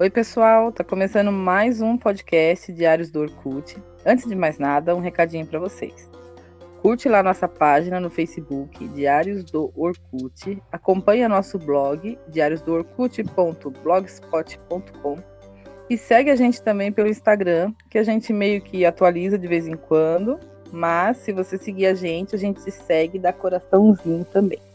Oi, pessoal, tá começando mais um podcast Diários do Orkut. Antes de mais nada, um recadinho para vocês. Curte lá nossa página no Facebook, Diários do Orkut. Acompanha nosso blog, diariosdoorkut.blogspot.com. E segue a gente também pelo Instagram, que a gente meio que atualiza de vez em quando. Mas se você seguir a gente, a gente se segue e dá coraçãozinho também.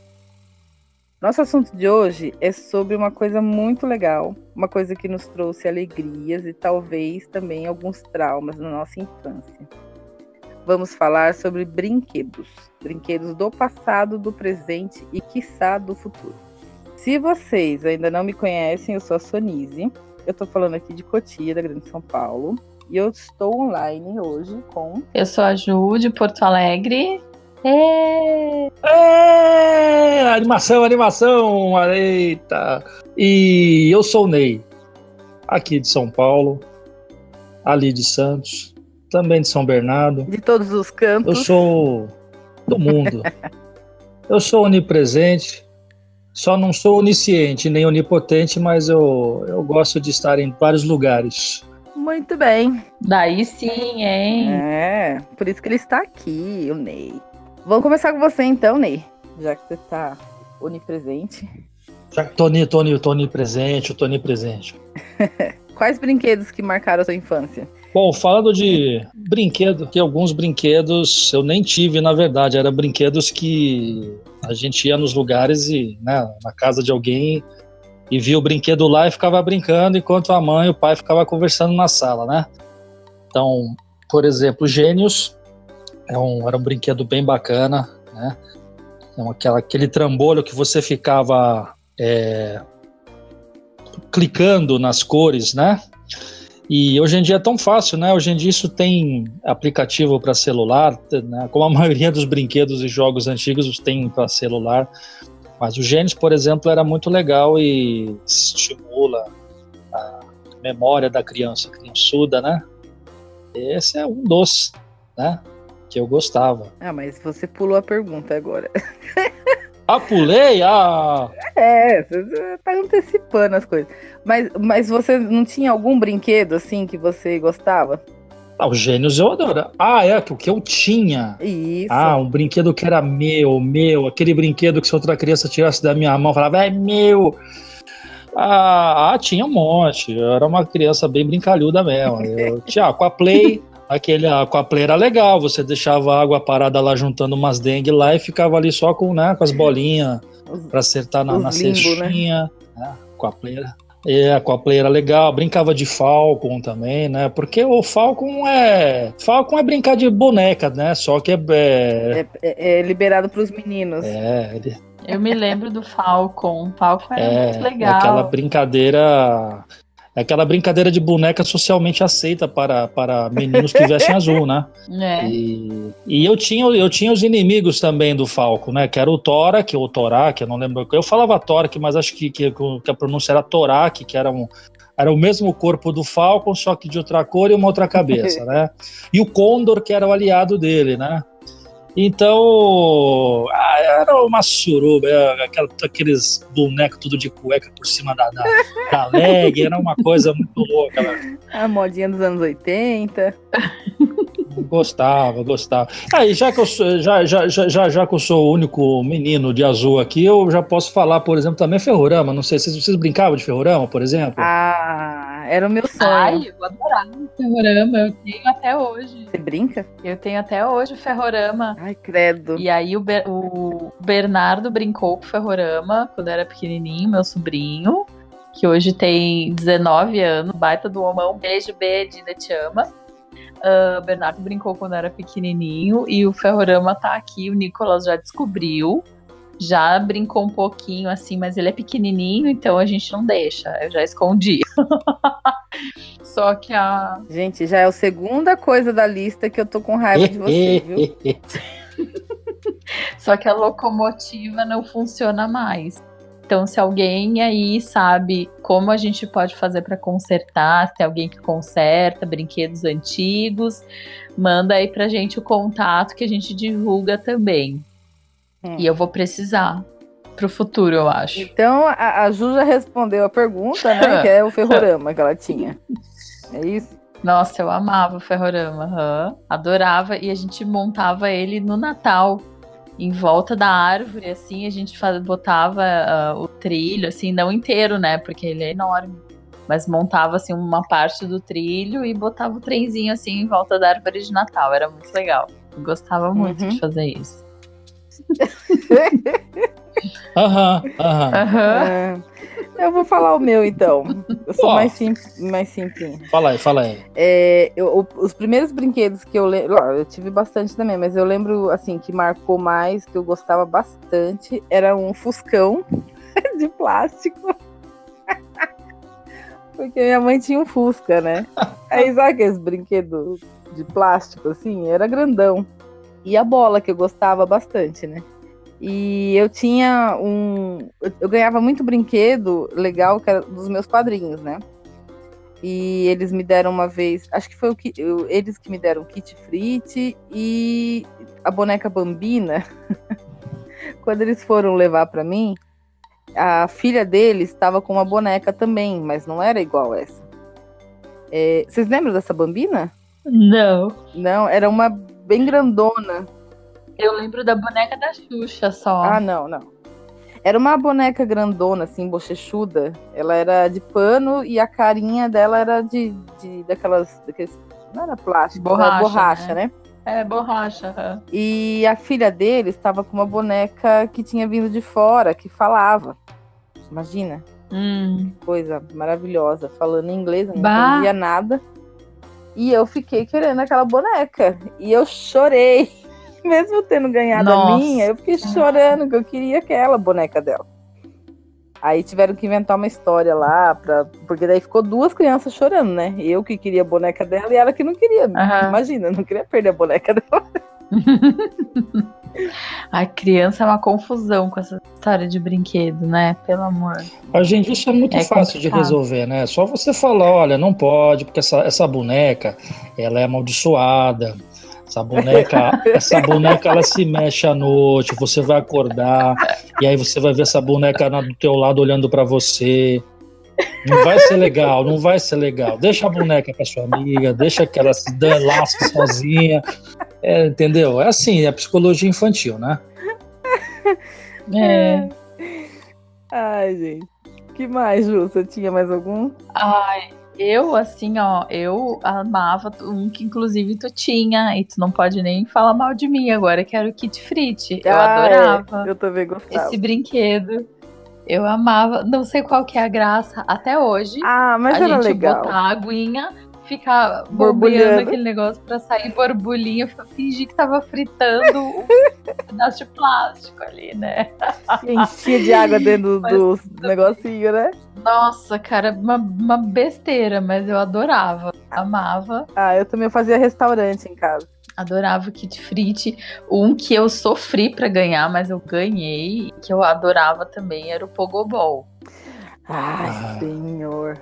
Nosso assunto de hoje é sobre uma coisa muito legal, uma coisa que nos trouxe alegrias e talvez também alguns traumas na nossa infância. Vamos falar sobre brinquedos, brinquedos do passado, do presente e quiçá do futuro. Se vocês ainda não me conhecem, eu sou a Sonise. Eu estou falando aqui de Cotia, da Grande São Paulo. E eu estou online hoje com. Eu sou a Ju, de Porto Alegre. É... é... Animação, animação, eita! E eu sou o Ney, aqui de São Paulo, ali de Santos, também de São Bernardo. De todos os cantos. Eu sou do mundo. eu sou onipresente, só não sou onisciente nem onipotente, mas eu, eu gosto de estar em vários lugares. Muito bem. Daí sim, hein? É, por isso que ele está aqui, o Ney. Vamos começar com você então, Ney. Já que você está onipresente. Já que Tony, Tony, Tony presente, o Tony presente. Quais brinquedos que marcaram a sua infância? Bom, falando de brinquedo, que alguns brinquedos eu nem tive, na verdade, eram brinquedos que a gente ia nos lugares e, né, na casa de alguém e via o brinquedo lá e ficava brincando enquanto a mãe e o pai ficavam conversando na sala, né? Então, por exemplo, Gênios é um, era um brinquedo bem bacana, né? É aquela, aquele trambolho que você ficava é, clicando nas cores, né? E hoje em dia é tão fácil, né? Hoje em dia isso tem aplicativo para celular, né? como a maioria dos brinquedos e jogos antigos tem para celular. Mas o Gênesis, por exemplo, era muito legal e estimula a memória da criança, criançuda, né? Esse é um doce, né? Que eu gostava. Ah, mas você pulou a pergunta agora. Ah, pulei? Ah! É, você tá antecipando as coisas. Mas, mas você não tinha algum brinquedo assim que você gostava? Ah, os gênios eu adoro. Ah, é, o que eu tinha. Isso. Ah, um brinquedo que era meu, meu. Aquele brinquedo que se outra criança tirasse da minha mão, falava, é meu. Ah, ah, tinha um monte. Eu era uma criança bem brincalhuda mesmo. Eu tinha com a Play. Aquele aquaplay era legal, você deixava a água parada lá juntando umas dengue lá e ficava ali só com, né, com as bolinhas para acertar na, na limbo, cestinha. Né? né? Aquaplay era, é, aquaplay era legal, brincava de Falcon também, né? Porque o Falcon é. Falcon é brincar de boneca, né? Só que é. É, é, é liberado para os meninos. É, ele... Eu me lembro do Falcon. Falcon era é, muito legal. Aquela brincadeira é aquela brincadeira de boneca socialmente aceita para, para meninos que vestem azul, né? É. E, e, eu, tinha, eu tinha os inimigos também do Falco, né? Que era o Torak, ou Torak, eu não lembro. Eu falava Torak, mas acho que, que, que a pronúncia era Torak, que era um, era o mesmo corpo do Falcon, só que de outra cor e uma outra cabeça, né? E o Condor, que era o aliado dele, né? Então, ah, era uma suruba, aquela, aqueles bonecos tudo de cueca por cima da, da, da leg, era uma coisa muito louca. Né? A modinha dos anos 80. Gostava, gostava. Aí, já que eu sou, já, já, já, já que eu sou o único menino de azul aqui, eu já posso falar, por exemplo, também Ferrorama. Não sei se vocês brincavam de Ferrorama, por exemplo. Ah, era o meu sonho. Ai, eu adorava Ferrorama. Eu tenho até hoje. Você brinca? Eu tenho até hoje o Ferrorama. Ai, credo. E aí o, Ber o Bernardo brincou com o Ferrorama quando era pequenininho, meu sobrinho. Que hoje tem 19 anos, baita do homão. Beijo, B, Dina te ama. Uh, Bernardo brincou quando era pequenininho e o Ferrorama tá aqui. O Nicolas já descobriu, já brincou um pouquinho assim, mas ele é pequenininho, então a gente não deixa. Eu já escondi. Só que a. Gente, já é a segunda coisa da lista que eu tô com raiva de você, viu? Só que a locomotiva não funciona mais. Então, se alguém aí sabe como a gente pode fazer para consertar, se tem alguém que conserta brinquedos antigos, manda aí pra gente o contato que a gente divulga também. Hum. E eu vou precisar. pro futuro, eu acho. Então a, a Ju já respondeu a pergunta, né? que é o ferrorama que ela tinha. É isso? Nossa, eu amava o ferrorama, uhum. adorava e a gente montava ele no Natal em volta da árvore, assim, a gente botava uh, o trilho, assim, não inteiro, né? Porque ele é enorme. Mas montava, assim, uma parte do trilho e botava o trenzinho, assim, em volta da árvore de Natal. Era muito legal. Eu gostava muito uhum. de fazer isso. Aham, aham. É, eu vou falar o meu, então. Eu sou mais simples, mais simples. Fala aí, fala aí. É, eu, os primeiros brinquedos que eu lembro, eu tive bastante também, mas eu lembro, assim, que marcou mais, que eu gostava bastante, era um Fuscão de plástico. Porque minha mãe tinha um Fusca, né? Aí sabe aqueles brinquedos de plástico, assim? Era grandão. E a bola, que eu gostava bastante, né? E eu tinha um. Eu ganhava muito brinquedo legal que era dos meus padrinhos, né? E eles me deram uma vez. Acho que foi o que, eu, eles que me deram o kit frite e a boneca bambina. Quando eles foram levar para mim, a filha deles estava com uma boneca também, mas não era igual essa. É, vocês lembram dessa bambina? Não. Não, era uma bem grandona. Eu lembro da boneca da Xuxa só. Ah, não, não. Era uma boneca grandona, assim, bochechuda. Ela era de pano e a carinha dela era de, de daquelas, daqueles, Não era plástico, borracha, era borracha, né? né? É, borracha. E a filha dele estava com uma boneca que tinha vindo de fora, que falava. Imagina. Hum. Coisa maravilhosa. Falando inglês, não bah. entendia nada. E eu fiquei querendo aquela boneca. E eu chorei. Mesmo tendo ganhado Nossa. a minha, eu fiquei chorando que eu queria aquela boneca dela. Aí tiveram que inventar uma história lá, pra... porque daí ficou duas crianças chorando, né? Eu que queria a boneca dela e ela que não queria. Uhum. Imagina, não queria perder a boneca dela. A criança é uma confusão com essa história de brinquedo, né? Pelo amor. A gente, isso é muito é fácil complicado. de resolver, né? Só você falar, olha, não pode, porque essa, essa boneca, ela é amaldiçoada. Essa boneca, essa boneca ela se mexe à noite, você vai acordar e aí você vai ver essa boneca do teu lado olhando para você. Não vai ser legal, não vai ser legal. Deixa a boneca para sua amiga, deixa que ela se lasque sozinha. É, entendeu? É assim, é psicologia infantil, né? É. Ai, gente. que mais, Ju? Você tinha mais algum? Ai, eu, assim, ó, eu amava um que inclusive tu tinha, e tu não pode nem falar mal de mim agora, que era o Kit Frit. Eu ah, é. adorava. É. Eu também gostava. Esse brinquedo. Eu amava, não sei qual que é a graça até hoje. Ah, mas a era gente legal. botar a aguinha, ficar borbulhando aquele negócio pra sair borbulhinha, fingir que tava fritando um pedaço de plástico ali, né? Enchia de água dentro mas, do negocinho, né? Nossa, cara, uma, uma besteira, mas eu adorava, amava. Ah, eu também fazia restaurante em casa. Adorava o Kit Frit. Um que eu sofri para ganhar, mas eu ganhei, que eu adorava também, era o Pogobol. Ai, ah. senhor.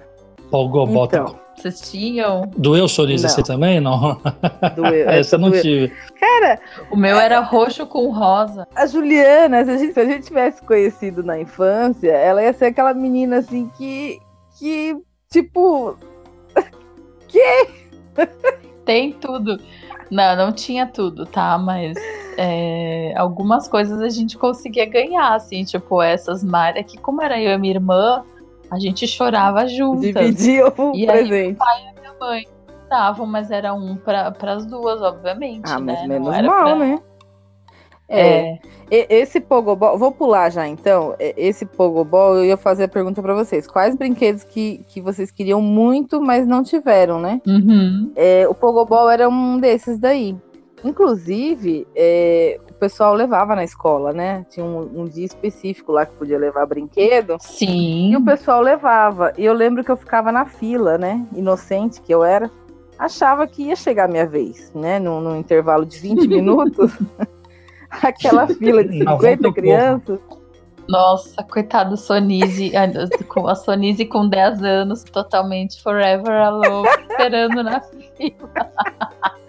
Então, vocês tinham? Doeu o sorriso você também? Não. Doeu. Essa eu não doeu. tive. Cara. O meu era roxo com rosa. A Juliana, se a, gente, se a gente tivesse conhecido na infância, ela ia ser aquela menina assim que. que. tipo. que? Tem tudo. Não, não tinha tudo, tá? Mas é, algumas coisas a gente conseguia ganhar, assim, tipo, essas malhas que, como era eu e minha irmã, a gente chorava juntas. Dividia o e presente. Aí, pai e minha mãe davam, mas era um para as duas, obviamente. Ah, mas né? menos mal, pra... né? É. é. Esse Pogobol, vou pular já então. Esse Pogobol, eu ia fazer a pergunta para vocês: quais brinquedos que, que vocês queriam muito, mas não tiveram, né? Uhum. É, o Pogobol era um desses daí. Inclusive, é, pessoal levava na escola, né? Tinha um, um, dia específico lá que podia levar brinquedo. Sim. E o pessoal levava. E eu lembro que eu ficava na fila, né? Inocente que eu era. Achava que ia chegar a minha vez, né? Num, num intervalo de 20 minutos. aquela fila de 50 crianças. Nossa, coitado Sonise, com a Sonise com 10 anos, totalmente forever alone, esperando na fila.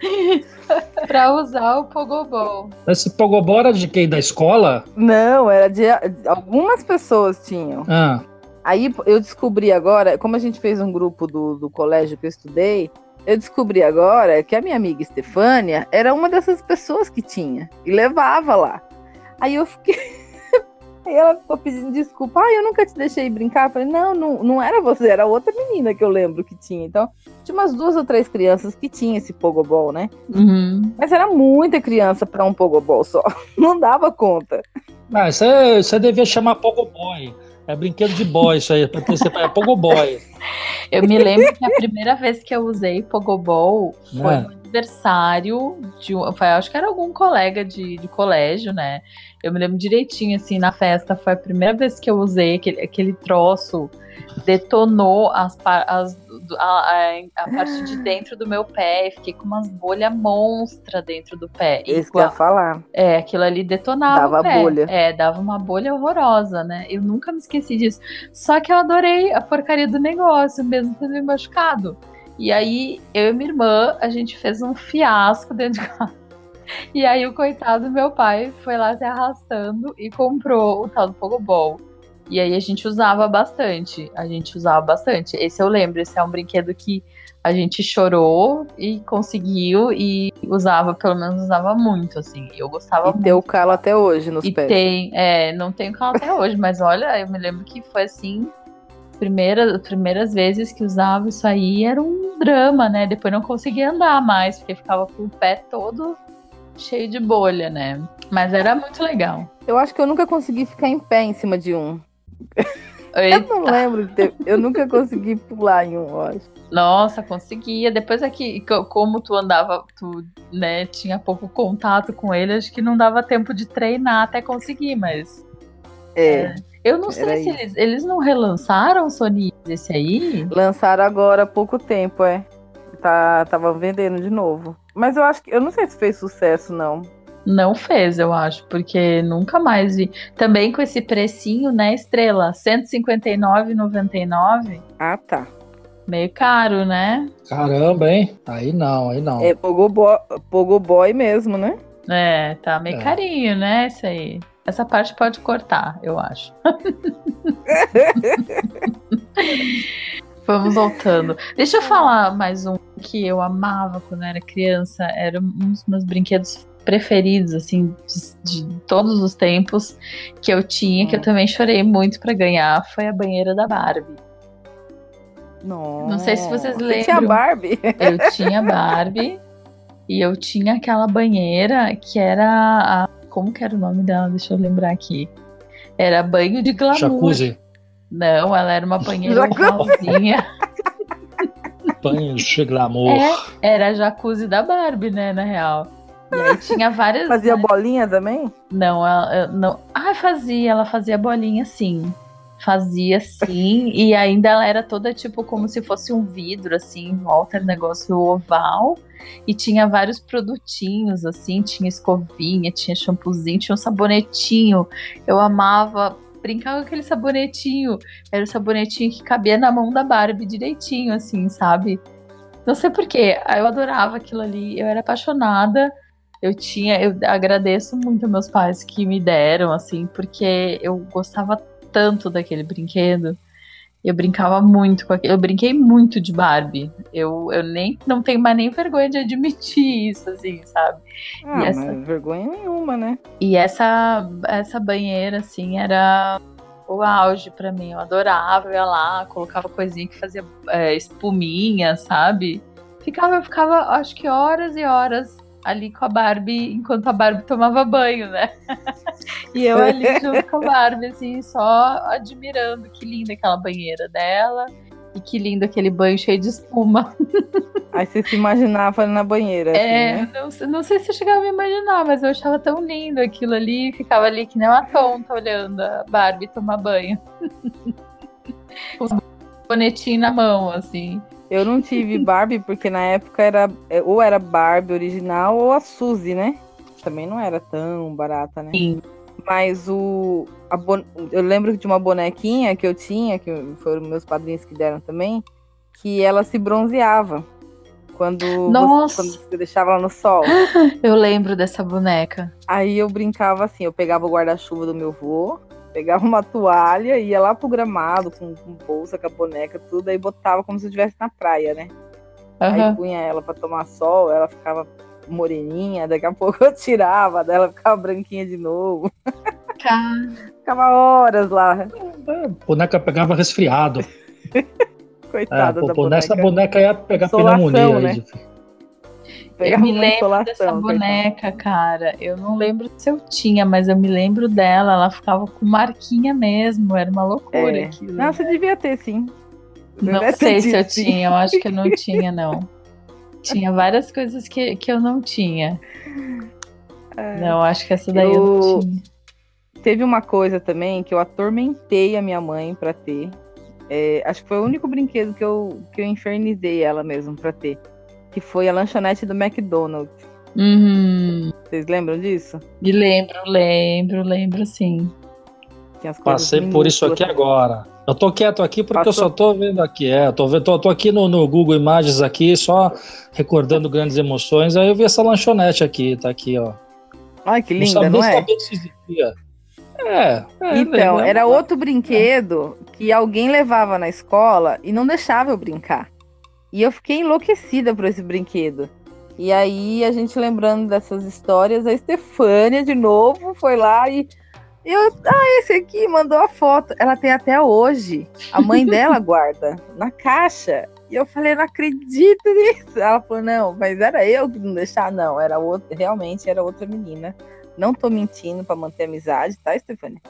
pra usar o Pogobol. Esse Pogobol era de quem? Da escola? Não, era de. Algumas pessoas tinham. Ah. Aí eu descobri agora, como a gente fez um grupo do, do colégio que eu estudei, eu descobri agora que a minha amiga Estefânia era uma dessas pessoas que tinha e levava lá. Aí eu fiquei. Aí ela ficou pedindo desculpa. Ah, eu nunca te deixei brincar. Eu falei, não, não, não era você, era outra menina que eu lembro que tinha. Então, tinha umas duas ou três crianças que tinham esse pogobol, né? Uhum. Mas era muita criança para um pogobol só. Não dava conta. Ah, você, você devia chamar pogoboy. É brinquedo de boy isso aí, é pogoboy. Eu me lembro que a primeira vez que eu usei pogobol foi é. no aniversário de um, acho que era algum colega de, de colégio, né? Eu me lembro direitinho, assim, na festa, foi a primeira vez que eu usei aquele, aquele troço, detonou as, as a, a, parte de dentro do meu pé, fiquei com umas bolhas monstra dentro do pé. Isso que eu ia falar. É, aquilo ali detonava dava o pé. bolha. É, dava uma bolha horrorosa, né? Eu nunca me esqueci disso. Só que eu adorei a porcaria do negócio, mesmo tendo me machucado. E aí, eu e minha irmã, a gente fez um fiasco dentro de casa. E aí o coitado do meu pai foi lá se arrastando e comprou o tal do Pogobol. E aí a gente usava bastante. A gente usava bastante. Esse eu lembro, esse é um brinquedo que a gente chorou e conseguiu e usava, pelo menos usava muito, assim. Eu gostava e muito. tem o calo até hoje nos e pés. Tem, é, não tem calo até hoje, mas olha, eu me lembro que foi assim, primeiras, primeiras vezes que usava isso aí era um drama, né? Depois não conseguia andar mais, porque ficava com o pé todo cheio de bolha, né? Mas era muito legal. Eu acho que eu nunca consegui ficar em pé em cima de um. Eita. Eu não lembro de ter... Eu nunca consegui pular em um, eu acho. Nossa, conseguia. Depois aqui, como tu andava, tu, né, tinha pouco contato com ele, acho que não dava tempo de treinar até conseguir, mas. É. é. Eu não sei se eles, eles não relançaram o Sony esse aí. Lançaram agora há pouco tempo, é. Tá, tava vendendo de novo. Mas eu acho que. Eu não sei se fez sucesso, não. Não fez, eu acho, porque nunca mais vi. Também com esse precinho, né, Estrela? R$ 159,99. Ah, tá. Meio caro, né? Caramba, hein? Aí não, aí não. É Pogoboy, Pogoboy mesmo, né? É, tá meio é. carinho, né? Isso aí. Essa parte pode cortar, eu acho. Vamos voltando. Deixa eu falar mais um que eu amava quando era criança. Era um dos meus brinquedos preferidos, assim, de, de todos os tempos que eu tinha, que eu hum. também chorei muito para ganhar, foi a banheira da Barbie. Nossa. Não sei se vocês lembram. Você tinha Barbie? Eu tinha Barbie. e eu tinha aquela banheira que era a, como que era o nome dela? Deixa eu lembrar aqui. Era banho de glamour. Jacuzzi. Não, ela era uma banheira rosinha. banho de glamour. É, era a jacuzzi da Barbie, né, na real. E aí tinha várias. Fazia bolinha também? Não, ela não. Ah, fazia, ela fazia bolinha sim. Fazia sim, e ainda ela era toda tipo como se fosse um vidro, assim, em volta, negócio oval. E tinha vários produtinhos, assim, tinha escovinha, tinha shampoozinho, tinha um sabonetinho. Eu amava brincar com aquele sabonetinho. Era o sabonetinho que cabia na mão da Barbie direitinho, assim, sabe? Não sei porquê, eu adorava aquilo ali, eu era apaixonada eu tinha, eu agradeço muito meus pais que me deram, assim, porque eu gostava tanto daquele brinquedo. Eu brincava muito com aquele. Eu brinquei muito de Barbie. Eu, eu nem não tenho mais nem vergonha de admitir isso, assim, sabe? Ah, e essa... vergonha nenhuma, né? E essa, essa banheira, assim, era o auge para mim. Eu adorava, eu ia lá, colocava coisinha que fazia é, espuminha, sabe? Ficava, eu ficava, acho que horas e horas ali com a Barbie enquanto a Barbie tomava banho, né? e eu ali junto com a Barbie, assim, só admirando que linda aquela banheira dela e que lindo aquele banho cheio de espuma. Aí você se imaginava na banheira. É, assim, né? não, não, sei se eu chegava a me imaginar, mas eu achava tão lindo aquilo ali, ficava ali que nem uma tonta olhando a Barbie tomar banho. Com o bonetinho na mão, assim. Eu não tive Barbie porque na época era é, ou era Barbie original ou a Suzy, né? Também não era tão barata, né? Sim. Mas o a bon... eu lembro de uma bonequinha que eu tinha, que foram meus padrinhos que deram também, que ela se bronzeava. Quando, Nossa. Você, quando você deixava ela no sol. Eu lembro dessa boneca. Aí eu brincava assim, eu pegava o guarda-chuva do meu avô, pegava uma toalha, ia lá pro gramado com, com bolsa, com a boneca, tudo, aí botava como se eu estivesse na praia, né? Uhum. Aí punha ela para tomar sol, ela ficava moreninha, daqui a pouco eu tirava, dela ficava branquinha de novo. ficava horas lá. A boneca pegava resfriado. Coitada é, da boneca. Nessa boneca ia pegar Insolação, pneumonia. Né? Eu me lembro dessa boneca, cara. Eu não lembro se eu tinha, mas eu me lembro dela. Ela ficava com marquinha mesmo. Era uma loucura é. aquilo. Não, você devia ter, sim. Não sei se eu sim. tinha. Eu acho que eu não tinha, não. tinha várias coisas que, que eu não tinha. É. Não, acho que essa daí eu... eu não tinha. Teve uma coisa também que eu atormentei a minha mãe para ter é, acho que foi o único brinquedo que eu, que eu infernizei ela mesmo pra ter. Que foi a lanchonete do McDonald's. Uhum. Vocês lembram disso? Me lembro, lembro, lembro sim. Passei por isso aqui agora. Eu tô quieto aqui porque Passou. eu só tô vendo aqui. É, tô, vendo, tô, tô aqui no, no, Google Imagens aqui, só recordando grandes emoções. Aí eu vi essa lanchonete aqui, tá aqui, ó. Ai, que linda, não, não é? Se existia. É, é. Então, era outro brinquedo que alguém levava na escola e não deixava eu brincar. E eu fiquei enlouquecida por esse brinquedo. E aí, a gente lembrando dessas histórias, a Estefânia, de novo, foi lá e. Eu, ah, esse aqui mandou a foto. Ela tem até hoje. A mãe dela guarda na caixa. E eu falei, não acredito nisso. Ela falou, não, mas era eu que não deixava. Não, era outra, realmente era outra menina. Não tô mentindo para manter a amizade, tá, Estefânia?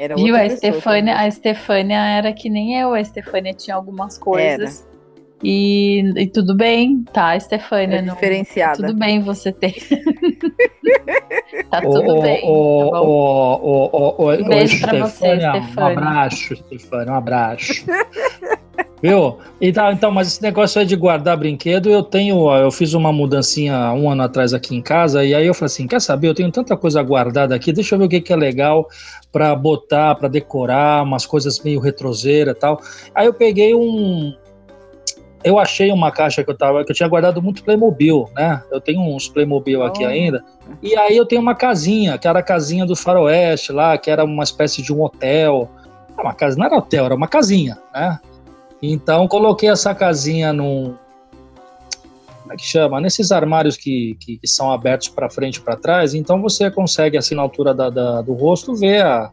Era Viu, a Estefânia, a Estefânia era que nem eu, a Estefânia tinha algumas coisas. E, e, tudo bem, tá, Estefânia? É não, diferenciada. Tudo bem você ter. tá tudo bem. um beijo pra você, Estefânia. Um abraço, Estefânia, um abraço. Viu? Então, então, mas esse negócio aí de guardar brinquedo, eu tenho, eu fiz uma mudancinha um ano atrás aqui em casa, e aí eu falei assim, quer saber, eu tenho tanta coisa guardada aqui, deixa eu ver o que, que é legal para botar, para decorar, umas coisas meio retroseira e tal. Aí eu peguei um, eu achei uma caixa que eu tava, que eu tinha guardado muito Playmobil, né? Eu tenho uns Playmobil aqui oh. ainda. E aí eu tenho uma casinha, que era a casinha do Faroeste lá, que era uma espécie de um hotel. Uma casa, não era hotel, era uma casinha, né? Então coloquei essa casinha num. Como é que chama? Nesses armários que, que, que são abertos para frente e para trás, então você consegue, assim, na altura da, da, do rosto, ver, a,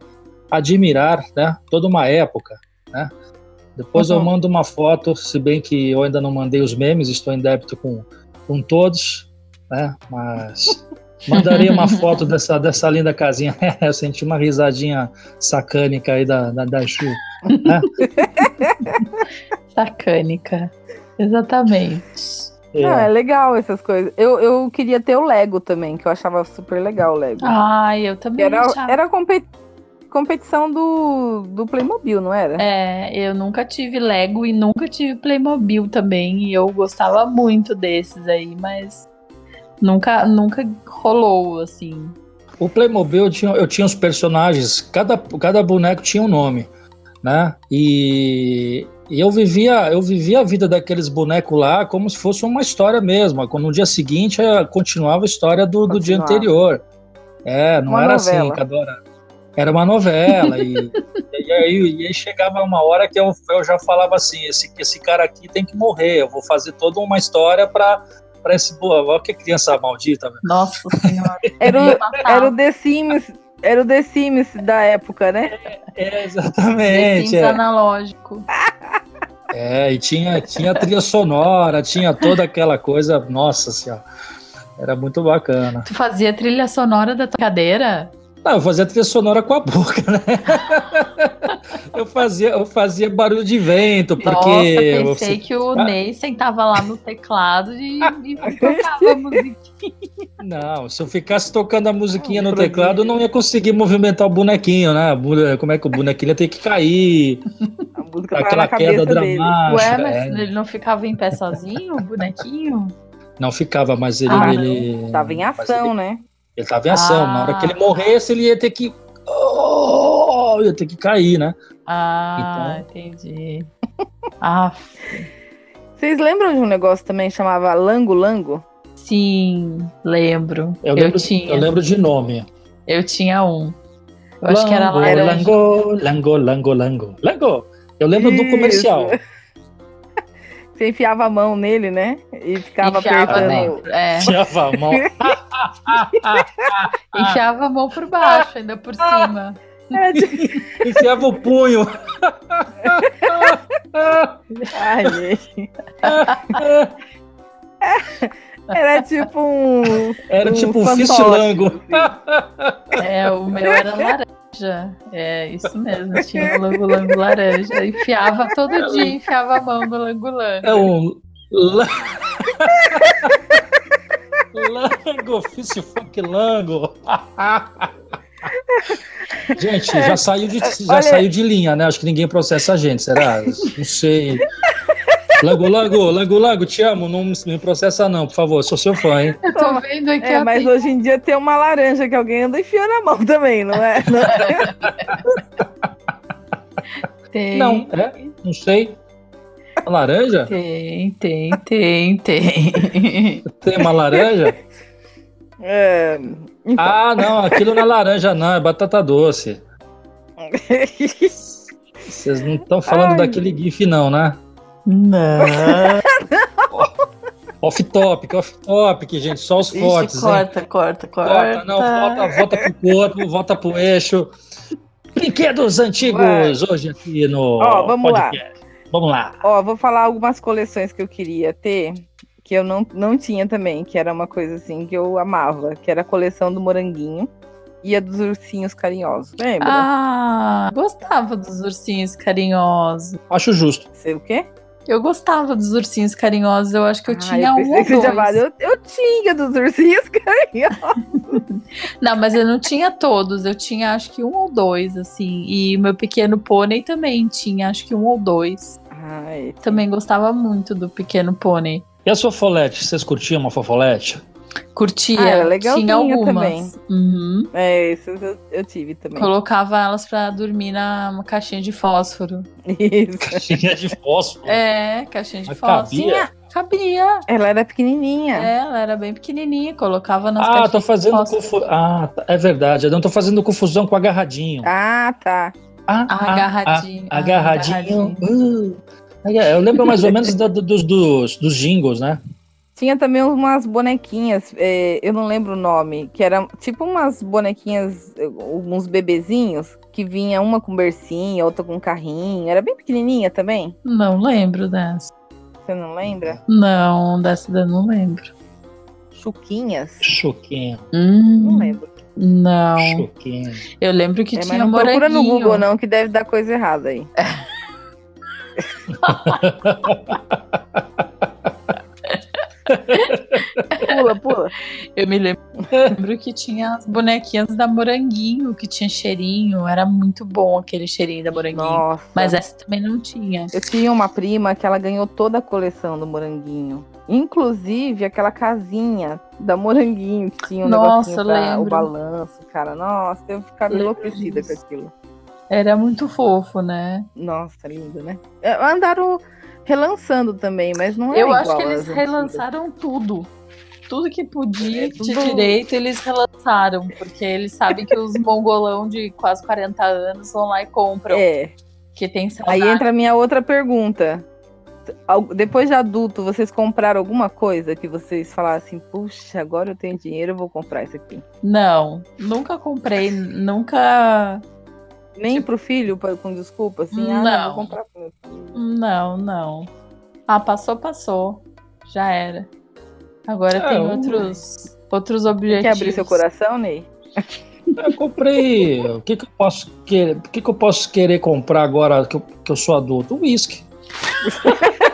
admirar né, toda uma época. Né? Depois uhum. eu mando uma foto, se bem que eu ainda não mandei os memes, estou em débito com, com todos, né? mas mandarei uma foto dessa, dessa linda casinha. eu senti uma risadinha sacânica aí da, da, da Chu. Né? Sacânica. Exatamente. É. Não, é legal essas coisas. Eu, eu queria ter o Lego também, que eu achava super legal o Lego. Ah, eu também. Era, achava. era competi competição do, do Playmobil, não era? É, eu nunca tive Lego e nunca tive Playmobil também. E eu gostava muito desses aí, mas nunca, nunca rolou, assim. O Playmobil, eu tinha, eu tinha os personagens, cada, cada boneco tinha um nome né? E, e, eu vivia eu vivia a vida daqueles bonecos lá como se fosse uma história mesmo. Quando no dia seguinte eh, continuava a história do, do dia anterior. É, não uma era assim, novela. assim, cada hora. Era uma novela. e, e, aí, e aí chegava uma hora que eu, eu já falava assim: esse, esse cara aqui tem que morrer. Eu vou fazer toda uma história para para esse boa, olha que criança maldita. Velho. Nossa senhora. era, o, era o The Sims era o The Sims da época, né? É, exatamente. The Sims é. analógico. É, e tinha, tinha trilha sonora, tinha toda aquela coisa, nossa senhora, era muito bacana. Tu fazia trilha sonora da tua cadeira? Não, eu fazia trilha sonora com a boca, né? eu, fazia, eu fazia barulho de vento, porque. Nossa, eu pensei que o ah. Ney sentava lá no teclado e, e tocava a musiquinha. Não, se eu ficasse tocando a musiquinha no teclado, eu não ia conseguir movimentar o bonequinho, né? Como é que o bonequinho ia ter que cair? A música aquela queda dramática. Ué, mas é. ele não ficava em pé sozinho, o bonequinho? Não ficava, mas ele. Ah, ele... Tava em ação, ele... né? Ele estava em ação. Ah. Na hora que ele morresse, ele ia ter que. Oh, ia ter que cair, né? Ah, entendi. Ah, Vocês lembram de um negócio também que chamava Lango Lango? sim, lembro. Eu Eu, lembro, tinha. eu lembro de nome. Eu tinha um. Eu acho que era Lango, laranja. Lango, lango, lango, lango. Lango. Eu lembro do Isso. comercial. Você enfiava a mão nele, né? E ficava Enfiava apertando. dentro. É, Enfiava a mão. enfiava a mão por baixo, ainda por cima. Tipo, Enfiava o punho. ai, gente. Era tipo um. Era um tipo um fistilango. assim. É, o meu era laranja. É, isso mesmo. Tinha o lango-lango laranja. Enfiava todo dia, enfiava a mão no lango-lango. É um. la- Lango, fist funk lango. Gente, já saiu de, já Olha- saiu de linha, né? Acho que ninguém processa a gente, será? Não sei. Lango, Lango, Lango, Lango, te amo. Não me processa, não, por favor. Sou seu fã, hein? Eu tô vendo aqui É, a mas hoje em dia tem uma laranja que alguém anda enfiando na mão também, não é? Tem, Não, é? Não sei. Laranja? tem, tem, tem, tem. Tem uma laranja? É, então, Ah, não, aquilo não é laranja, não, é batata doce. Vocês não estão falando Ai. daquele GIF, não, né? Não. Off topic, off topic, gente, só os fortes, Ixi, hein? corta, corta, corta. Não, volta, volta pro corpo, volta pro eixo. Brinquedos antigos Vai. hoje aqui no Ó, vamos lá. Vamos lá. Ó, vou falar algumas coleções que eu queria ter, que eu não, não tinha também, que era uma coisa assim que eu amava, que era a coleção do Moranguinho e a dos ursinhos carinhosos. Lembra? Ah, gostava dos ursinhos carinhosos. Acho justo. Sei o quê? Eu gostava dos ursinhos carinhosos. Eu acho que eu Ah, tinha eu um ou dois. eu, eu tinha dos ursinhos carinhosos. Não, mas eu não tinha todos. Eu tinha acho que um ou dois, assim. E meu pequeno pônei também tinha acho que um ou dois. Ai, Também gostava muito do pequeno pônei. E a fofolete? Vocês curtiam uma fofolete? Curtia, Ah, era tinha algumas. também. Uhum. é, isso eu, eu tive também. Colocava elas pra dormir na caixinha de fósforo. Isso. Caixinha de fósforo. É, caixinha de Mas fósforo. cabia? Tinha, cabia. Ela era pequenininha. É, ela era bem pequenininha, colocava nas Ah, caixinhas tô fazendo confusão. Ah, tá, é verdade. Eu não tô fazendo confusão com agarradinho. Ah, tá. Ah, ah, Agarradinho. ah, agarradinho. Uh. Eu lembro mais ou menos da- dos, dos, dos jingles, né? Tinha também umas bonequinhas, é, eu não lembro o nome, que era tipo umas bonequinhas, eh, uns bebezinhos, que vinha uma com bercinho, outra com carrinho. Era bem pequenininha também. Não lembro dessa. Você não lembra? Não, dessa eu não lembro. Chuquinhas? Choquinho, Hum, Não lembro. Não. choquinho. Eu lembro que É, mas tinha não procura no moranguinho. Google, não, que deve dar coisa errada aí. pula, pula. Eu me lembro, que tinha as bonequinhas da Moranguinho, que tinha cheirinho. Era muito bom aquele cheirinho da Moranguinho. Nossa. Mas essa também não tinha. Eu tinha uma prima que ela ganhou toda a coleção do Moranguinho. Inclusive aquela casinha da Moranguinho que tinha um Nossa, negocinho pra o balanço, cara. Nossa, eu ficava enlouquecida com aquilo. Era muito fofo, né? Nossa, lindo, né? É, Andaram relançando também, mas não é Eu acho que eles às antigas. relançaram tudo. Tudo que podia É, de tudo- direito, eles relançaram. Porque eles sabem que os mongolão de quase 40 anos vão lá e compram. É. Que tem saudade. Aí entra a minha outra pergunta. Depois de adulto, vocês compraram alguma coisa que vocês falaram assim, puxa, agora eu tenho dinheiro, eu vou comprar isso aqui. Não, nunca comprei, nunca. Nem pro filho, pra- com desculpa, assim, ah, não, Não. vou comprar pro meu filho. Não, não. Ah, passou, passou. Já era. Agora É, tem eu- outros, outros objetivos. Quer abrir seu coração, Ney? Eu comprei. O que, que eu posso querer? O que, que eu posso querer comprar agora que eu, que eu sou adulto? Whisky.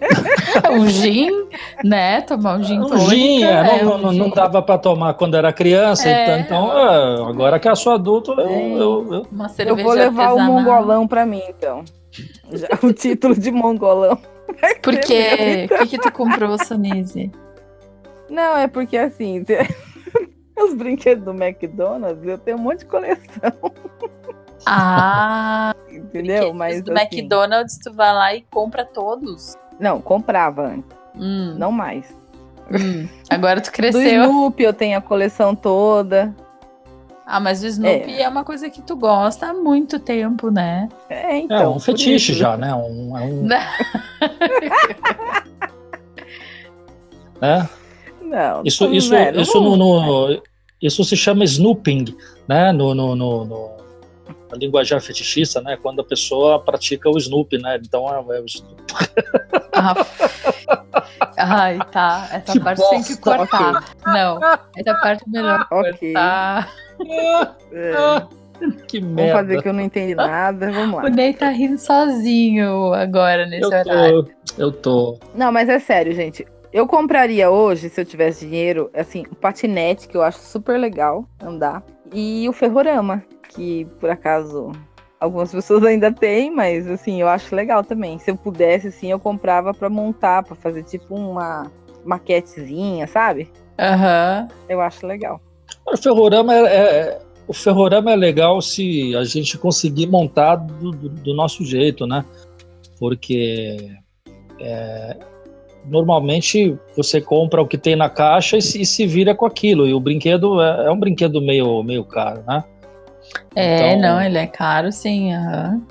Um gin, né? Tomar um gin Um tônica. gin, é, é, não, um não, gin. não dava pra tomar quando era criança, É. então, então é, agora que eu sou adulto, eu, eu, eu- Uma Eu cerveja vou levar o artesanal. mongolão pra mim, então. Já, o título de mongolão. vai Por ser quê? meu. O que, que tu comprou, Sonise? Não, é porque assim, os brinquedos do McDonald's, eu tenho um monte de coleção. Ah, entendeu? Mas do assim, McDonald's tu vai lá e compra todos. Não, comprava antes, Hum, não mais. hum. Agora tu Do cresceu. Snoopy eu tenho a coleção toda. Ah, mas o Snoopy é. uma coisa que tu gosta há muito tempo, né? É, É então. um por fetiche isso. já, né? Um, é um, né? Não, Isso, não isso, é, não isso, vou- no, no- isso se chama snooping, né? No, no, no, no- na linguajar fetichista, né? Quando a pessoa pratica o snoop, né? Então é, é o Snoop. Ah, Ai, tá. Essa Que parte tem que bosta, cortar. Não, essa parte é melhor Ok. cortar. É, que vamos merda. fazer que eu não entendi nada. Vamos lá. O Ney tá rindo sozinho agora nesse eu horário. tô, eu tô. Não, mas é sério, gente. Eu compraria hoje, se eu tivesse dinheiro, assim, o patinete, que eu acho super legal andar, e o ferrorama, que por acaso algumas pessoas ainda têm, mas assim, eu acho legal também. Se eu pudesse, assim, eu comprava pra montar, pra fazer tipo uma maquetezinha, sabe? Aham. Eu acho legal. O ferrorama é, é- o ferrorama é legal se a gente conseguir montar do, do- do nosso jeito, né? Porque é, normalmente você compra o que tem na caixa e se, e se vira com aquilo. E o brinquedo é, é um brinquedo meio, meio caro, né? É, Então- não, ele é caro sim. aham.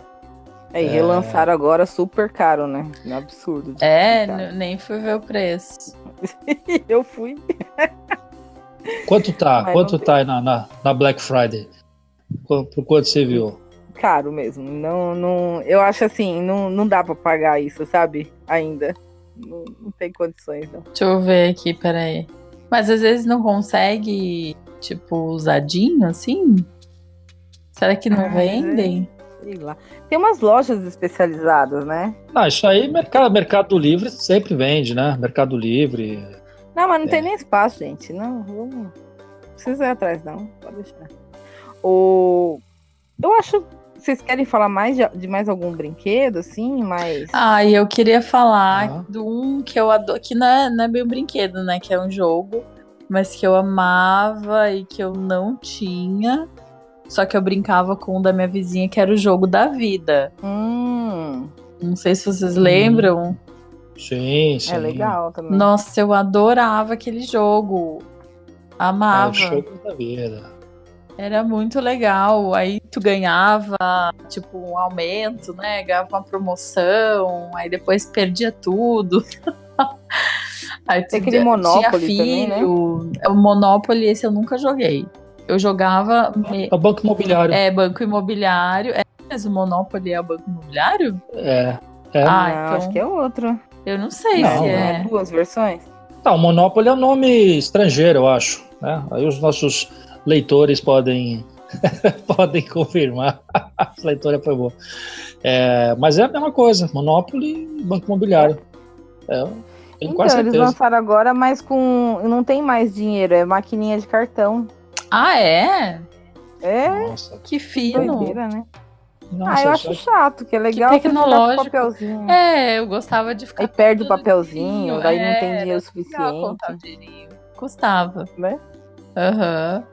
É, e relançaram agora super caro, né? Um absurdo. É, nem fui ver o preço. eu fui. Quanto tá? Mas quanto tá aí na, na, na Black Friday? Qu- Por quanto você viu? caro mesmo. Não, não, eu acho assim, não, não dá pra pagar isso, sabe? Ainda. Não, não tem condições, não. Deixa eu ver aqui, peraí. Mas às vezes não consegue, tipo, usadinho assim? Será que não Ah, é- vendem? Sei lá. Tem umas lojas especializadas, né? Não, isso aí, mercado, mercado Livre sempre vende, né? Mercado Livre. Não, mas não É. tem nem espaço, gente. Não, vamos. Não precisa ir atrás, não. Pode deixar. O... Eu acho. Vocês querem falar mais de, de mais algum brinquedo, assim? Mas. Ah, eu queria falar Ah. de um que eu adoro, que não é, não é bem um brinquedo, né? Que é um jogo, mas que eu amava e que eu não tinha. Só que eu brincava com um da minha vizinha, que era o jogo da vida. Hum, Não sei se vocês lembram. Sim, sim. é legal também. Nossa, eu adorava aquele jogo. É Amava. o show da vida. Era muito legal. Aí tu ganhava, tipo, um aumento, né? Ganhava uma promoção, aí depois perdia tudo. aí tu Tem aquele tinha Monopoly também, né? filho. O Monopoly, esse eu nunca joguei. Eu jogava. me- É o Banco Imobiliário. É, banco imobiliário. É, mas o Monopoly é o banco imobiliário? É. é. Ah, não, então- acho que é outro. Eu não sei Não, se Não, é. é duas versões? Tá, o Monopoly é um nome estrangeiro, eu acho. Né? Aí os nossos leitores podem, podem confirmar. a leitora foi boa. É, mas é a mesma coisa, Monopoly e Banco Imobiliário. É, tenho Então, quase eles lançaram agora, mas com. Não tem mais dinheiro, é maquininha de cartão. Ah, é? É Nossa, Que fino. doideira, né? nossa, ah, eu só- acho chato, que é legal com tecnológico. papelzinho. É, eu gostava de ficar. Aí perde o papelzinho, daí não é, tem dinheiro era suficiente. legal contar o dinheirinho. Gostava. Né? Aham.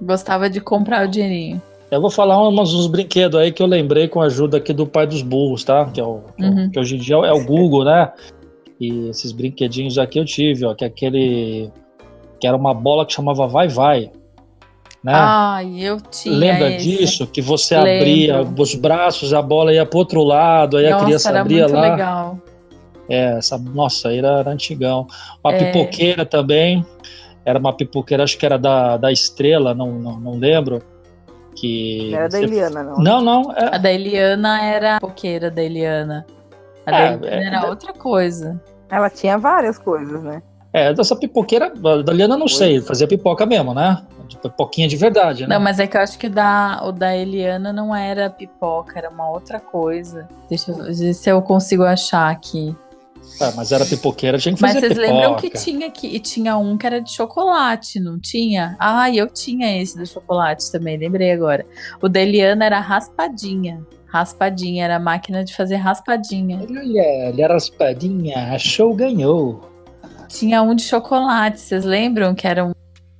Gostava de comprar o dinheirinho. Eu vou falar uns dos brinquedos aí que eu lembrei com a ajuda aqui do pai dos burros, tá? Que, é o, que, é o- Uhum. que hoje em dia é o Google, né? E esses brinquedinhos aqui eu tive, ó, que é aquele que era uma bola que chamava Vai Vai, né? Ai, eu tinha. Lembra esse. disso? Que você Lembro. abria os braços, a bola ia pro outro lado, aí a Nossa, criança era abria muito lá. legal. É, essa, nossa, aí era, era antigão. Uma É. pipoqueira também. Era uma pipoqueira, acho que era da, da estrela, não, não, não lembro. Que Não era da Eliana, não. Não, não. É, A da Eliana era a poqueira da Eliana. A É, da Eliana é, era outra coisa. Ela tinha várias coisas, né? É, dessa pipoqueira, da Liana não sei, fazia pipoca mesmo, né? Tipo, Pipoquinha de verdade, né? Não, mas é que eu acho que o da, o da Eliana não era pipoca, era uma outra coisa. Deixa eu ver se eu consigo achar aqui. É, mas era pipoqueira, tinha que Mas fazer vocês pipoca. lembram que tinha que e tinha um que era de chocolate, não tinha? Ah, eu tinha esse do chocolate também, lembrei agora. O da Eliana era raspadinha. Raspadinha, era a máquina de fazer raspadinha. Olha, ele era raspadinha, achou, ganhou. Tinha um de chocolate, vocês lembram que era um,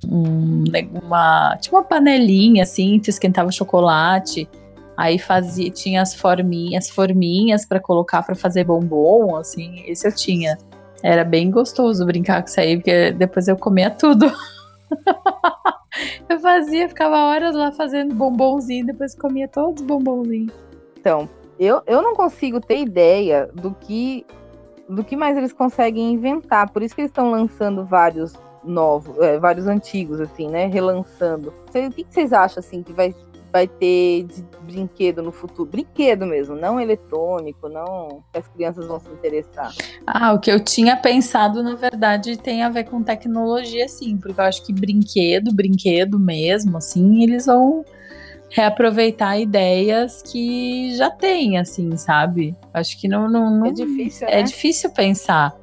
um uma tipo uma panelinha assim, tu esquentava chocolate Aí fazia, tinha as forminhas, forminhas para colocar para fazer bombom, assim, esse eu tinha. Era bem gostoso brincar com isso aí, porque depois eu comia tudo. eu fazia, ficava horas lá fazendo bombonzinho, depois comia todos os bombonzinhos. Então, eu, eu não consigo ter ideia do que do que mais eles conseguem inventar. Por isso que eles estão lançando vários novos, é, vários antigos, assim, né? Relançando. o que, que vocês acham, assim, que vai vai ter de brinquedo no futuro. Brinquedo mesmo, não eletrônico, não que as crianças vão se interessar. Ah, o que eu tinha pensado, na verdade, tem a ver com tecnologia, sim, porque eu acho que brinquedo, brinquedo mesmo, assim, eles vão reaproveitar ideias que já tem, assim, sabe? Acho que não, não, não é difícil, é né? difícil pensar.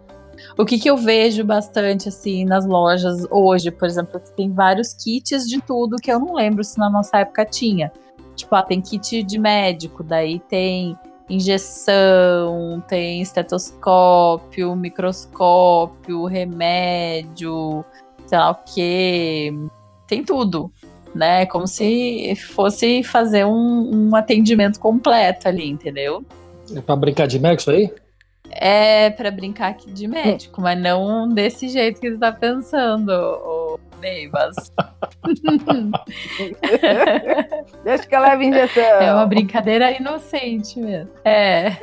O que, que eu vejo bastante assim nas lojas hoje, por exemplo, tem vários kits de tudo que eu não lembro se na nossa época tinha. Tipo, ah, tem kit de médico, daí tem injeção, tem estetoscópio, microscópio, remédio, sei lá o que. Tem tudo, né? Como se fosse fazer um, um atendimento completo ali, entendeu? É pra brincar de médico isso aí? É para brincar aqui de médico, mas não desse jeito que você tá pensando, o Neivas. Deixa que ela leve injeção. É uma brincadeira inocente mesmo. É.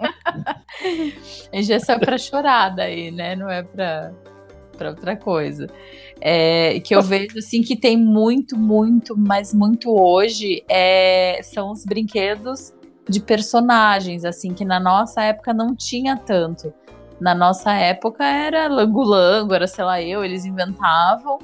injeção é pra chorar daí, né? Não é pra, pra outra coisa. É, que eu vejo assim que tem muito, muito, mas muito hoje é, são os brinquedos de personagens, assim, que na nossa época não tinha tanto. Na nossa época era lango-lango, era sei lá eu, eles inventavam.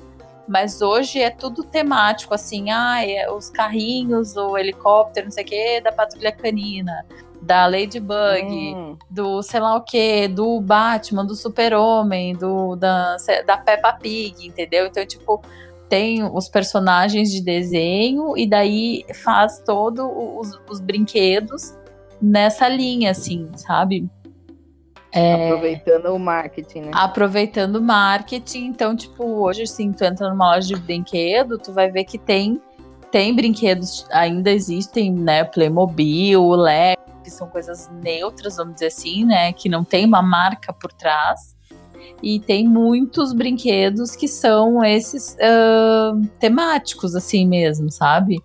Mas hoje é tudo temático, assim, ah, é os carrinhos, o helicóptero, não sei o que, da patrulha canina, da Ladybug, hum. do sei lá o que, do Batman, do Super-Homem, do da, da Peppa Pig, entendeu? Então, tipo, tem os personagens de desenho e daí faz todos os, os, brinquedos nessa linha, assim, sabe? É, aproveitando o marketing, né? Aproveitando o marketing. Então, tipo, hoje, assim, tu entra numa loja de brinquedo, tu vai ver que tem, tem brinquedos, ainda existem, né? Playmobil, Lego, que são coisas neutras, vamos dizer assim, né? Que não tem uma marca por trás. E tem muitos brinquedos que são esses uh, temáticos, assim mesmo, sabe?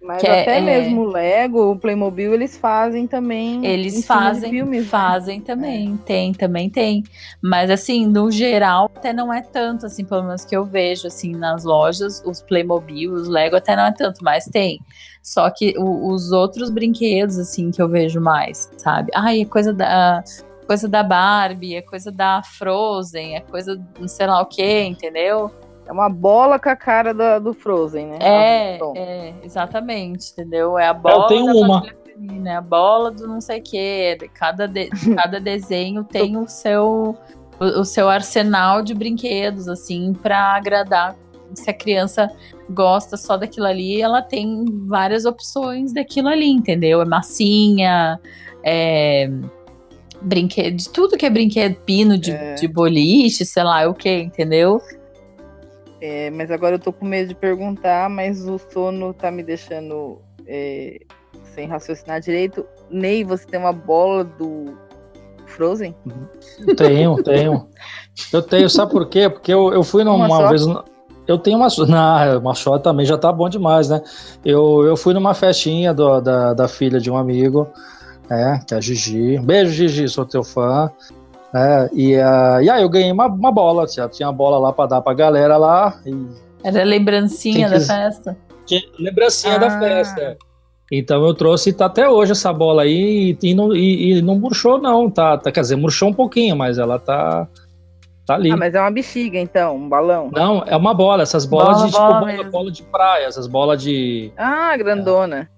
Mas que é, até é, mesmo o Lego, o Playmobil, eles fazem também. Eles fazem, filmes, né? fazem né? também, é. tem, também tem. Mas assim, no geral, até não é tanto, assim, pelo menos que eu vejo, assim, nas lojas, os Playmobil, os Lego até não é tanto, mas tem. Só que o, os outros brinquedos, assim, que eu vejo mais, sabe? Ai, é coisa da coisa da Barbie, é coisa da Frozen, é coisa não sei lá o que, entendeu? É uma bola com a cara do, do Frozen, né? É, ah, é, exatamente, entendeu? É a bola Eu tenho da uma. Feminina, é a bola do não sei o que. Cada, de, cada desenho tem o seu, o, o seu arsenal de brinquedos, assim, para agradar se a criança gosta só daquilo ali, ela tem várias opções daquilo ali, entendeu? É massinha, é brinquedo, de tudo que é brinquedo, pino de, é. de boliche, sei lá, é o que, entendeu? É, mas agora eu tô com medo de perguntar, mas o sono tá me deixando é, sem raciocinar direito. Ney, você tem uma bola do Frozen? Tenho, tenho. Eu tenho, sabe por quê? Porque eu, eu fui numa uma vez. Eu tenho uma. Não, uma shot também já tá bom demais, né? Eu, eu fui numa festinha do, da, da filha de um amigo é, que é a Gigi. Beijo, Gigi, sou teu fã. É, e, uh, e aí eu ganhei uma, uma bola, tinha uma bola lá para dar pra galera lá. E... Era lembrancinha da festa? Lembrancinha ah. da festa. Então eu trouxe tá até hoje essa bola aí e, e não, e, e, não murchou não, tá, tá, quer dizer, murchou um pouquinho, mas ela tá tá ali. Ah, mas é uma bexiga então, um balão? Não, é uma bola, essas bolas bola, de tipo, bola, bola, bola, de praia, essas bolas de Ah, grandona.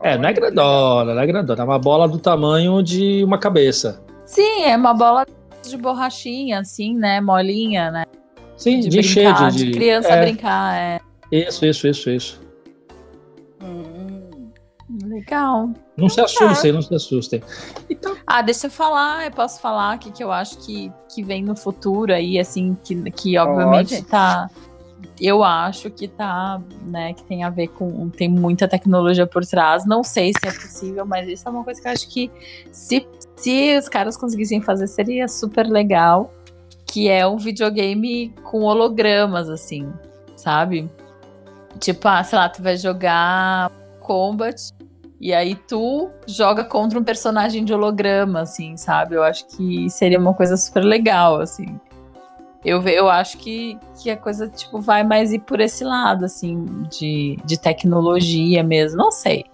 É. É, não é grandona, não é grandona. É uma bola do tamanho de uma cabeça. Sim, é uma bola de borrachinha, assim, né? Molinha, né? Sim, de, de encher, de, de, criança é. brincar, é. Isso, isso, isso, isso. Hum, legal. Não se assustem, não se assustem. Então... Ah, deixa eu falar, eu posso falar o que, que eu acho que, que vem no futuro aí, assim, que, que obviamente Pode. tá eu acho que tá, né, que tem a ver com tem muita tecnologia por trás. Não sei se é possível, mas isso é uma coisa que eu acho que se, se os caras conseguissem fazer seria super legal, que é um videogame com hologramas assim, sabe? Tipo, ah, sei lá, tu vai jogar Combat e aí tu joga contra um personagem de holograma, assim, sabe? Eu acho que seria uma coisa super legal, assim. Eu, eu acho que, que a coisa, tipo, vai mais ir por esse lado, assim, de, de tecnologia mesmo. Não sei.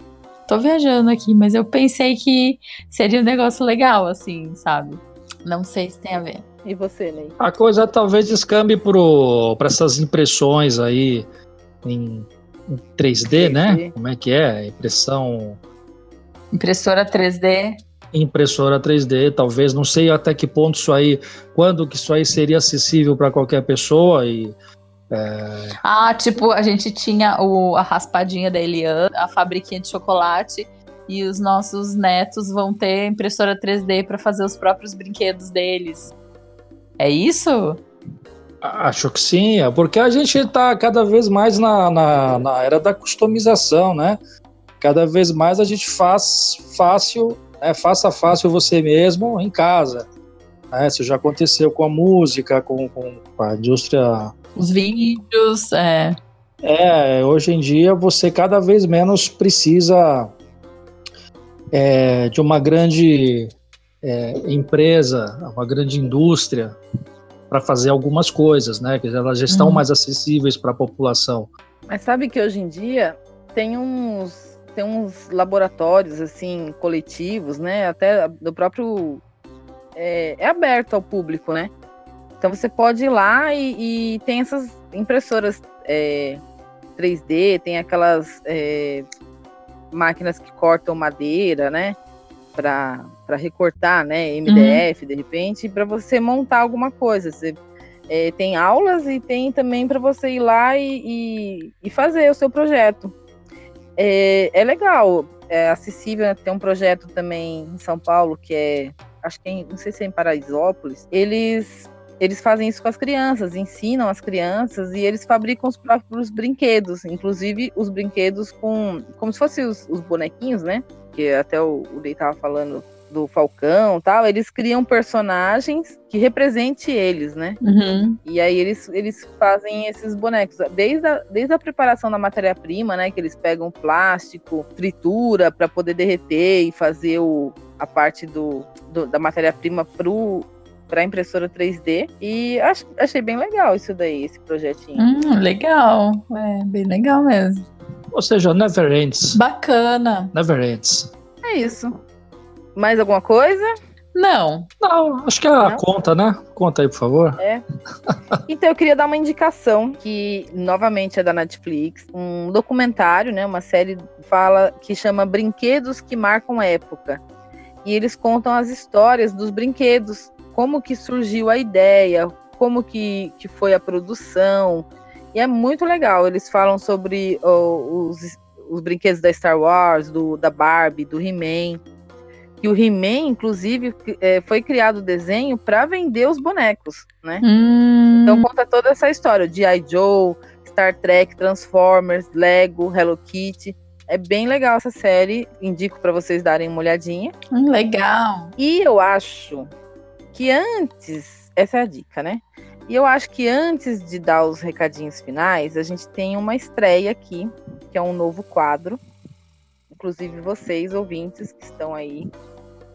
Tô viajando aqui, mas eu pensei que seria um negócio legal, assim, sabe? Não sei se tem a ver. E você, Ney? A coisa talvez descambe para essas impressões aí em 3D, 3D, né? Como é que é? Impressão. Impressora 3D. Impressora 3D, talvez, não sei até que ponto isso aí, quando que isso aí seria acessível para qualquer pessoa e. É... Ah, tipo, a gente tinha o, a raspadinha da Eliane, a fabriquinha de chocolate, e os nossos netos vão ter impressora 3D para fazer os próprios brinquedos deles. É isso? Acho que sim, é porque a gente está cada vez mais na, na, na, era da customização, né? Cada vez mais a gente faz fácil, né? faça fácil você mesmo em casa. Né? Isso já aconteceu com a música, com, com a indústria. Os vídeos, é. É, hoje em dia você cada vez menos precisa é, de uma grande é, empresa, uma grande indústria para fazer algumas coisas, né? Que elas já estão uhum. mais acessíveis para a população. Mas sabe que hoje em dia tem uns tem uns laboratórios assim coletivos, né? Até do próprio é, é aberto ao público, né? Então você pode ir lá e, e tem essas impressoras é, 3D, tem aquelas é, máquinas que cortam madeira, né? Para recortar, né? MDF, uhum. de repente, para você montar alguma coisa. Você é, tem aulas e tem também para você ir lá e, e, e, fazer o seu projeto. É, é legal, é acessível, né? tem um projeto também em São Paulo que é, acho que é, não sei se é em Paraisópolis, eles eles fazem isso com as crianças, ensinam as crianças e eles fabricam os próprios brinquedos, inclusive os brinquedos com como se fossem os, os bonequinhos, né? Que até o, o Dei tava falando do Falcão tal, eles criam personagens que representem eles, né? Uhum. E aí eles, eles fazem esses bonecos. Desde a, desde a preparação da matéria-prima, né? Que eles pegam plástico, tritura para poder derreter e fazer o, a parte do, do da matéria-prima pro para impressora 3D e ach, achei bem legal isso daí, esse projetinho. Hum, legal, é bem legal mesmo. Ou seja, never ends. Bacana. Never ends. É isso. Mais alguma coisa? Não. Não, acho que é a Não? conta, né? Conta aí, por favor. É. Então eu queria dar uma indicação que novamente é da Netflix, um documentário, né, uma série fala que chama Brinquedos que marcam época. E eles contam as histórias dos brinquedos, como que surgiu a ideia, como que, que foi a produção. E é muito legal. Eles falam sobre oh, os, os brinquedos da Star Wars, do, da Barbie, do He-Man que o He-Man, inclusive, é, foi criado o desenho para vender os bonecos, né? Hum. Então conta toda essa história, G.I. Joe, Star Trek, Transformers, Lego, Hello Kitty. É bem legal essa série, indico para vocês darem uma olhadinha. Hum, legal. E eu acho que antes, essa é a dica, né? E eu acho que antes de dar os recadinhos finais, a gente tem uma estreia aqui, que é um novo quadro. Inclusive vocês, ouvintes que estão aí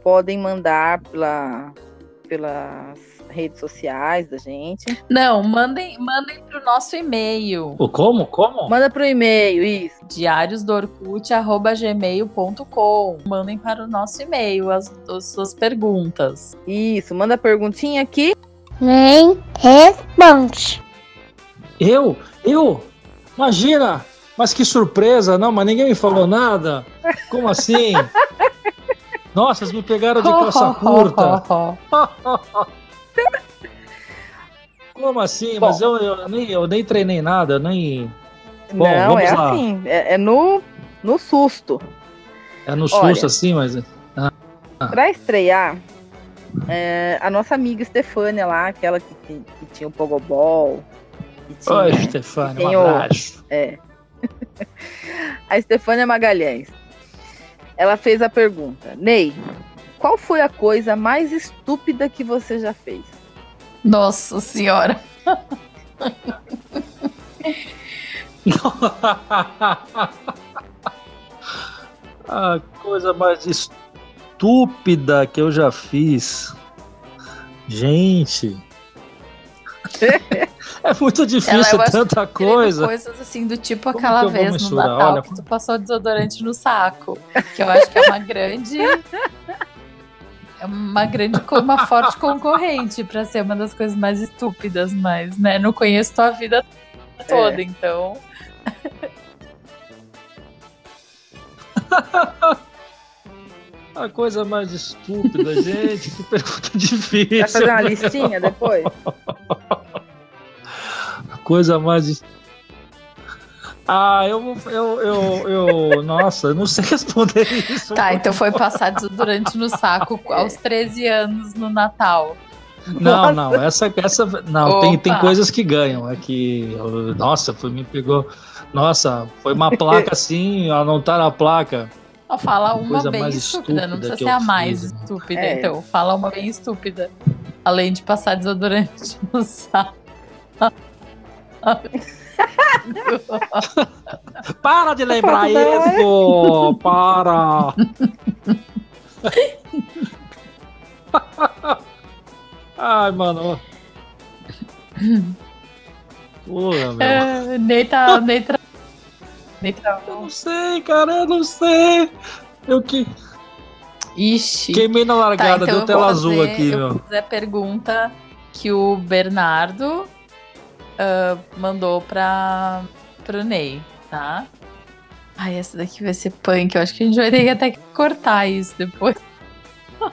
podem mandar pela, pelas redes sociais da gente. Não, mandem, mandem para o nosso e-mail. O como? Como? Manda para o e-mail, isso. diariosdorcute.gmail.com Mandem para o nosso e-mail as, as suas perguntas. Isso, manda a perguntinha aqui. Nem responde. Eu? Eu? Imagina! Mas que surpresa! Não, mas ninguém me falou nada. Como assim? Nossa, vocês me pegaram de calça curta. Como assim? Bom, Mas eu, eu, nem, eu nem treinei nada, nem. Bom, não, é lá. assim, é, é, no, no susto. É no susto Olha, assim, mas. Ah, ah. Pra estrear, é, a nossa amiga Stefânia lá, aquela que, que, que tinha o Pogobol, tinha- Oi, Stefania, um Tem o- abraço. É. A Estefânia Magalhães. Ela fez a pergunta: Ney, qual foi a coisa mais estúpida que você já fez? Nossa senhora. A coisa mais estúpida que eu já fiz. Gente. É muito difícil Ela, eu acho tanta coisa. Coisas assim do tipo Como aquela vez no? Natal Olha, que tu passou desodorante no saco. Que eu acho que é uma grande. É uma grande, uma forte concorrente pra ser uma das coisas mais estúpidas, mas, né? Não conheço tua vida toda, então. A coisa mais estúpida, gente. Que pergunta difícil. Vai fazer uma listinha depois? A coisa mais. Ah, eu vou. Eu, eu, eu, nossa, eu não sei responder isso. Tá, então foi passar desodorante no saco aos 13 anos no Natal. Não, não, essa, essa não, tem, tem coisas que ganham. É que, nossa, foi, me pegou. Nossa, foi uma placa assim, tá na placa. Fala uma Coisa bem mais estúpida, não precisa ser a mais fiz, né? estúpida. É. Então, fala uma bem estúpida. Além de passar desodorante no saco. Para de lembrar isso! Para! Ai, mano. Porra, meu. É, nem tá. Nem tra... Nem Eu não sei, cara, eu não sei. Eu que Ixi. queimei na largada, então deu eu tela vou azul fazer- aqui, eu meu. fazer a pergunta que o Bernardo ah, mandou pra, pro Ney, tá? Ai, essa daqui vai ser punk. Eu acho que a gente vai ter que até cortar isso depois.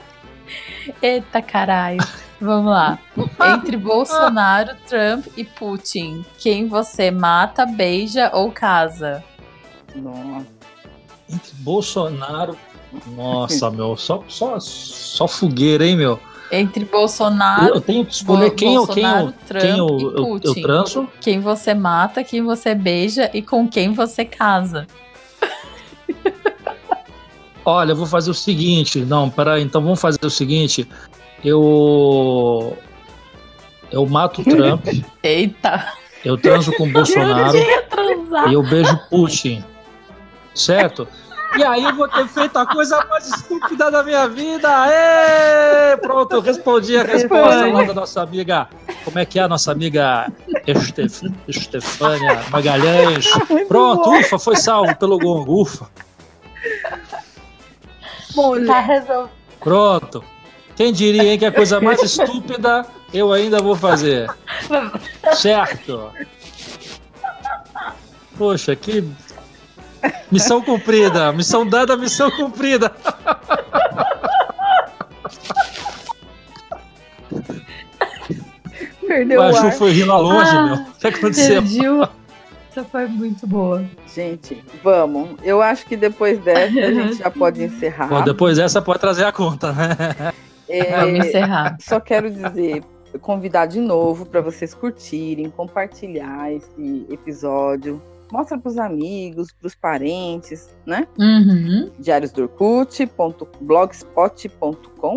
Eita caralho. Vamos lá. Entre Bolsonaro, Trump e Putin, quem você mata, beija ou casa? Nossa. Entre Bolsonaro. Nossa, meu, só, só, só fogueira, hein, meu? Entre Bolsonaro, Eu tenho que escolher quem quem Bolsonaro, Trump quem eu, e eu, eu transo. quem você mata, quem você beija e com quem você casa. Olha, eu vou fazer o seguinte. Não, peraí, então vamos fazer o seguinte. Eu. Eu mato o Trump, Eita! eu transo com o Bolsonaro Eu e eu beijo Putin. Certo? E aí eu vou ter feito a coisa mais estúpida da minha vida. Aê! Pronto, eu respondi a resposta lá da nossa amiga. Como é que é a nossa amiga Estef Estefânia Magalhães? Pronto, ufa, foi salvo pelo gongo, ufa. Bom, Tá resolvido. Pronto. Quem diria, hein, que a coisa mais estúpida eu ainda vou fazer. Certo. Poxa, que. Missão cumprida. Missão dada, missão cumprida. perdeu O ar. foi rir lá longe, Ah, meu. O que aconteceu? Perdi o... Essa foi muito boa. Gente, vamos. Eu acho que depois dessa a gente já pode encerrar. Bom, depois dessa pode trazer a conta, né? É, Vamos encerrar. Só quero dizer, convidar de novo para vocês curtirem, compartilhar esse episódio. Mostra para os amigos, para os parentes, né? Uhum.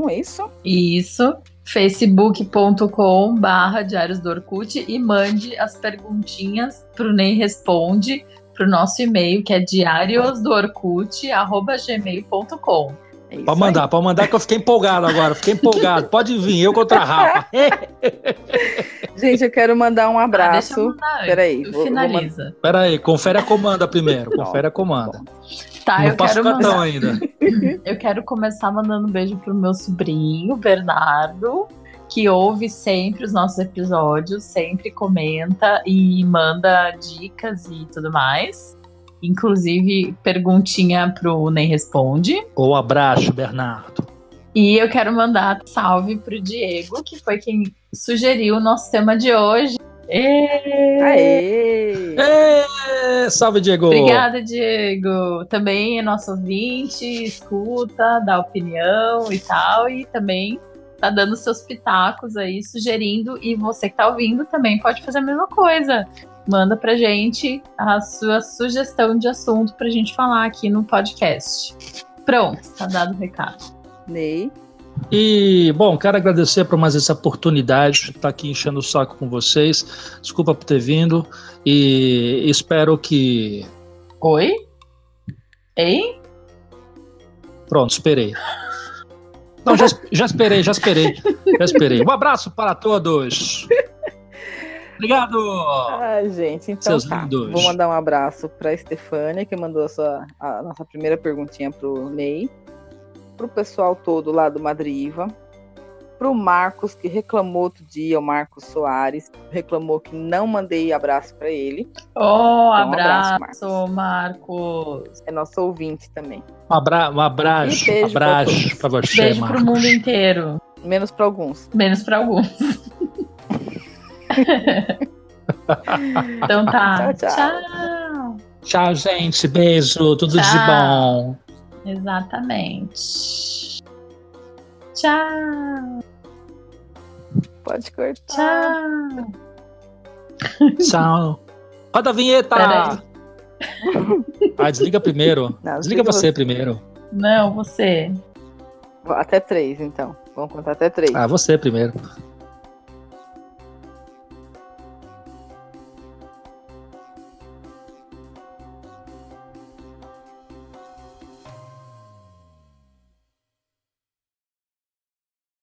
é isso? Isso. facebook.com barra Diários do Orkut e mande as perguntinhas pro Ney Responde pro nosso e-mail que é diariosdoorkut.gmail.com É Pode mandar, pode mandar que eu fiquei empolgado agora. Fiquei empolgado. Pode vir, eu contra a Rafa. aí. Gente, eu quero mandar um Ah, abraço. antes. Peraí, vou- vou Finaliza. Pera aí, confere a comanda primeiro. Confere a comanda. Tá, Não eu passo quero cartão mandar. ainda. Eu quero começar mandando um beijo pro meu sobrinho, Bernardo, que ouve sempre os nossos episódios, sempre comenta e manda dicas e tudo mais. Inclusive, perguntinha pro Nem Responde. Ou abraço, Bernardo. E eu quero mandar salve pro Diego, que foi quem sugeriu o nosso tema de hoje. Ê! Aê! Ê, salve, Diego. Obrigada, Diego. Também é nosso ouvinte, escuta, dá opinião e tal. E também tá dando seus pitacos aí, sugerindo, e você que tá ouvindo também pode fazer a mesma coisa. Manda pra gente a sua sugestão de assunto pra gente falar aqui no podcast. Pronto, tá dado o recado. Ney. E, bom, quero agradecer por mais essa oportunidade de estar aqui enchendo o saco com vocês. Desculpa por ter vindo e espero que. Oi? Ei? Pronto, esperei. Não, já, já esperei, já esperei. Já esperei. Um abraço para todos. Obrigado! Ai, gente, então Seus tá. lindos. Vou mandar um abraço pra Estefânia, que mandou a, sua, a nossa primeira perguntinha pro Ney. Pro pessoal todo lá do Madriva. Pro Marcos, que reclamou outro dia, o Marcos Soares, reclamou que não mandei abraço pra ele. Oh, um abraço, abraço, Marcos. É nosso ouvinte também. Um, abra um abraço, beijo um abraço para você, Beijo pro Marcos. mundo inteiro. Menos pra alguns. Menos pra alguns. então tá. Tchau, tchau. Tchau. Tchau, gente. Beijo. Tudo de Tchau. bom. Exatamente. Tchau. Pode cortar. Tchau. Tchau. Roda a vinheta. Ah, desliga primeiro. Não, desliga desliga você primeiro. Não, você. Até três, então. Vamos contar até três. Ah, você primeiro.